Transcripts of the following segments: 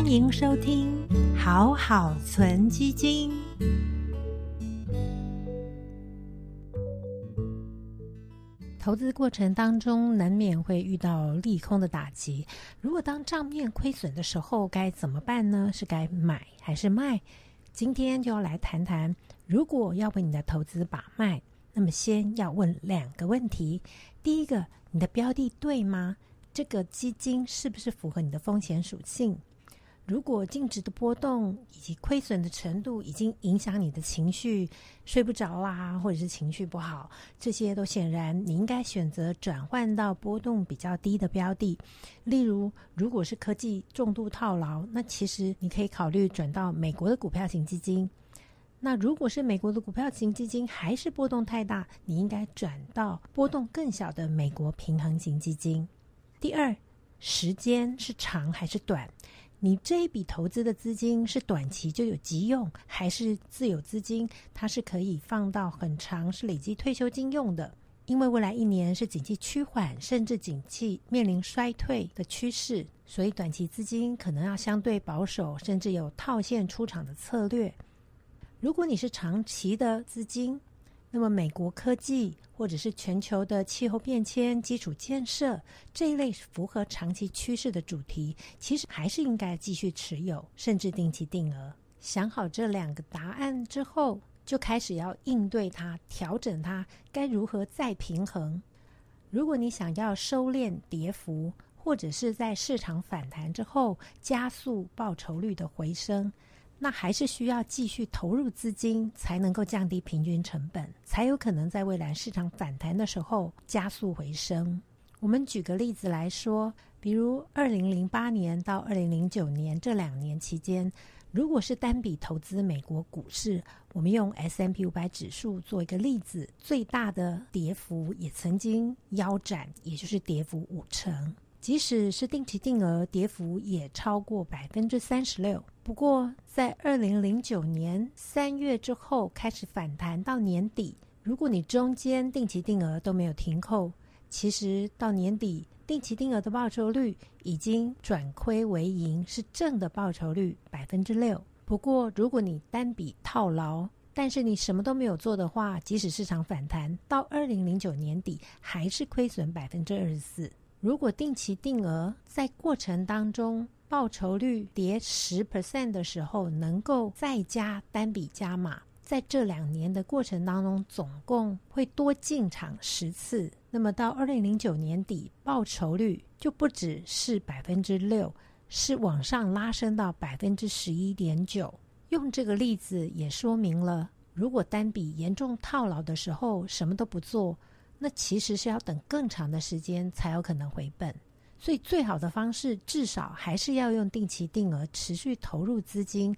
欢迎收听好好存基金。投资过程当中难免会遇到利空的打击，如果当账面亏损的时候该怎么办呢？是该买还是卖？今天就要来谈谈，如果要为你的投资把脉，那么先要问两个问题：第一个，你的标的对吗？这个基金是不是符合你的风险属性？如果净值的波动以及亏损的程度已经影响你的情绪，睡不着啦，或者是情绪不好，这些都显然你应该选择转换到波动比较低的标的。例如，如果是科技重度套牢，那其实你可以考虑转到美国的股票型基金。那如果是美国的股票型基金还是波动太大，你应该转到波动更小的美国平衡型基金。第二，时间是长还是短？你这一笔投资的资金是短期就有急用，还是自有资金？它是可以放到很长，是累积退休金用的。因为未来一年是景气趋缓，甚至景气面临衰退的趋势，所以短期资金可能要相对保守，甚至有套现出场的策略。如果你是长期的资金，那么，美国科技或者是全球的气候变迁、基础建设这一类符合长期趋势的主题，其实还是应该继续持有，甚至定期定额。想好这两个答案之后，就开始要应对它、调整它，该如何再平衡？如果你想要收敛跌幅，或者是在市场反弹之后加速报酬率的回升。那还是需要继续投入资金，才能够降低平均成本，才有可能在未来市场反弹的时候加速回升。我们举个例子来说，比如二零零八年到二零零九年这两年期间，如果是单笔投资美国股市，我们用 S M P 五百指数做一个例子，最大的跌幅也曾经腰斩，也就是跌幅五成。即使是定期定额，跌幅也超过百分之三十六。不过，在二零零九年三月之后开始反弹到年底，如果你中间定期定额都没有停扣，其实到年底定期定额的报酬率已经转亏为盈，是正的报酬率百分之六。不过，如果你单笔套牢，但是你什么都没有做的话，即使市场反弹到二零零九年底，还是亏损百分之二十四。如果定期定额在过程当中报酬率跌十 percent 的时候，能够再加单笔加码，在这两年的过程当中，总共会多进场十次。那么到二零零九年底，报酬率就不只是百分之六，是往上拉升到百分之十一点九。用这个例子也说明了，如果单笔严重套牢的时候，什么都不做。那其实是要等更长的时间才有可能回本，所以最好的方式至少还是要用定期定额持续投入资金，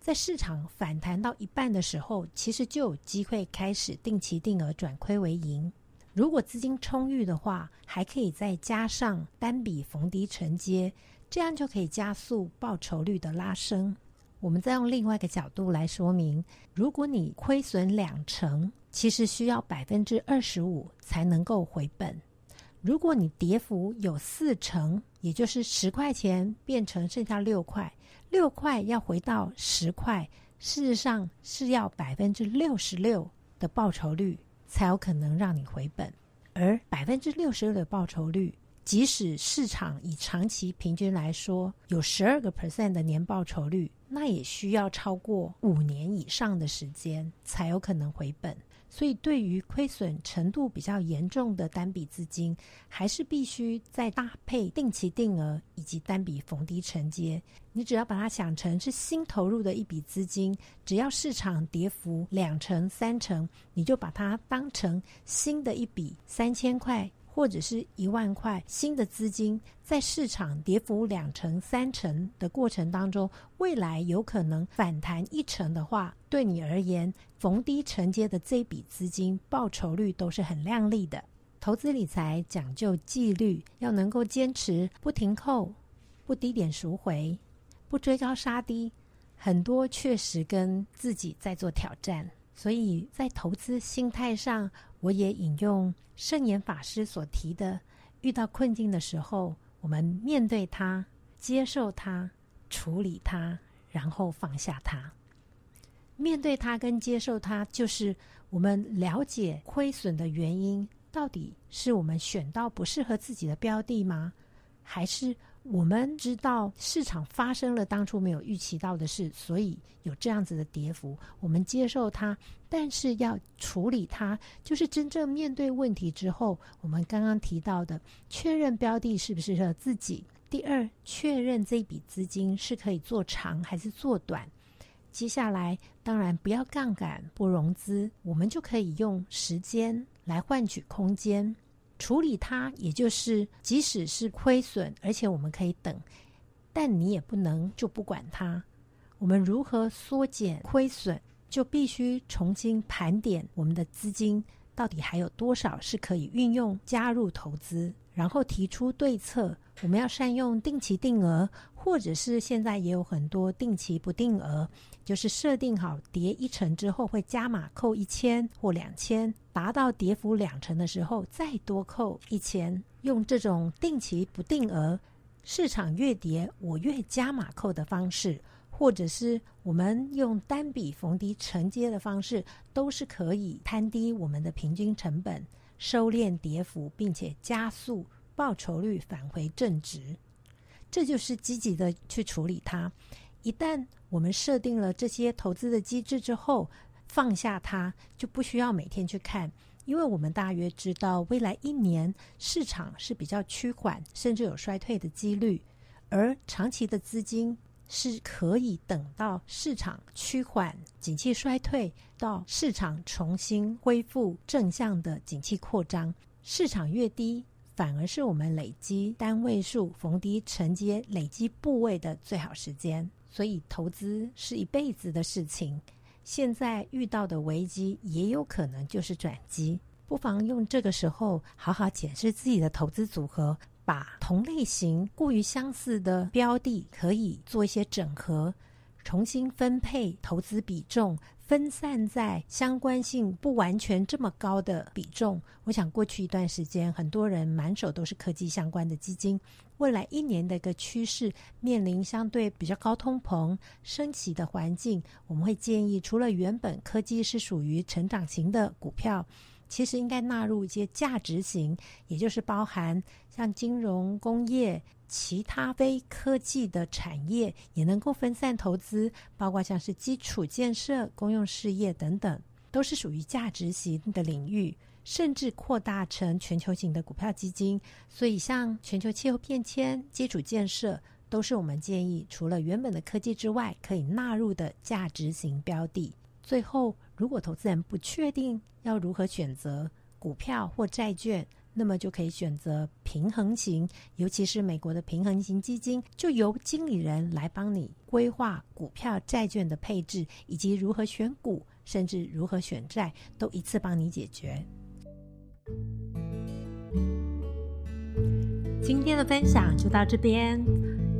在市场反弹到一半的时候，其实就有机会开始定期定额转亏为盈。如果资金充裕的话，还可以再加上单笔逢低承接，这样就可以加速报酬率的拉升。我们再用另外一个角度来说明，如果你亏损两成。其实需要百分之二十五才能够回本。如果你跌幅有四成，也就是十块钱变成剩下六块，六块要回到十块，事实上是要百分之六十六的报酬率才有可能让你回本。而百分之六十六的报酬率，即使市场以长期平均来说有十二个 percent 的年报酬率，那也需要超过五年以上的时间才有可能回本。所以，对于亏损程度比较严重的单笔资金，还是必须再搭配定期定额以及单笔逢低承接。你只要把它想成是新投入的一笔资金，只要市场跌幅两成、三成，你就把它当成新的一笔三千块。或者是一万块新的资金，在市场跌幅两成、三成的过程当中，未来有可能反弹一成的话，对你而言，逢低承接的这笔资金报酬率都是很亮丽的。投资理财讲究纪律，要能够坚持不停扣、不低点赎回、不追高杀低，很多确实跟自己在做挑战。所以在投资心态上，我也引用圣严法师所提的：遇到困境的时候，我们面对它，接受它，处理它，然后放下它。面对它跟接受它，就是我们了解亏损的原因，到底是我们选到不适合自己的标的吗？还是我们知道市场发生了当初没有预期到的事，所以有这样子的跌幅，我们接受它，但是要处理它，就是真正面对问题之后，我们刚刚提到的确认标的是不是适合自己。第二，确认这笔资金是可以做长还是做短。接下来，当然不要杠杆、不融资，我们就可以用时间来换取空间。处理它，也就是即使是亏损，而且我们可以等，但你也不能就不管它。我们如何缩减亏损，就必须重新盘点我们的资金到底还有多少是可以运用加入投资，然后提出对策。我们要善用定期定额，或者是现在也有很多定期不定额。就是设定好叠一成之后会加码扣一千或两千，达到跌幅两成的时候再多扣一千。用这种定期不定额，市场越跌我越加码扣的方式，或者是我们用单笔逢低承接的方式，都是可以摊低我们的平均成本，收敛跌幅，并且加速报酬率返回正值。这就是积极的去处理它。一旦我们设定了这些投资的机制之后，放下它就不需要每天去看，因为我们大约知道未来一年市场是比较趋缓，甚至有衰退的几率，而长期的资金是可以等到市场趋缓、景气衰退，到市场重新恢复正向的景气扩张，市场越低，反而是我们累积单位数逢低承接、累积部位的最好时间。所以，投资是一辈子的事情。现在遇到的危机，也有可能就是转机。不妨用这个时候好好检视自己的投资组合，把同类型过于相似的标的可以做一些整合，重新分配投资比重。分散在相关性不完全这么高的比重，我想过去一段时间，很多人满手都是科技相关的基金。未来一年的一个趋势，面临相对比较高通膨、升起的环境，我们会建议，除了原本科技是属于成长型的股票。其实应该纳入一些价值型，也就是包含像金融、工业、其他非科技的产业，也能够分散投资，包括像是基础建设、公用事业等等，都是属于价值型的领域，甚至扩大成全球型的股票基金。所以，像全球气候变迁、基础建设，都是我们建议除了原本的科技之外，可以纳入的价值型标的。最后，如果投资人不确定要如何选择股票或债券，那么就可以选择平衡型，尤其是美国的平衡型基金，就由经理人来帮你规划股票、债券的配置，以及如何选股，甚至如何选债，都一次帮你解决。今天的分享就到这边。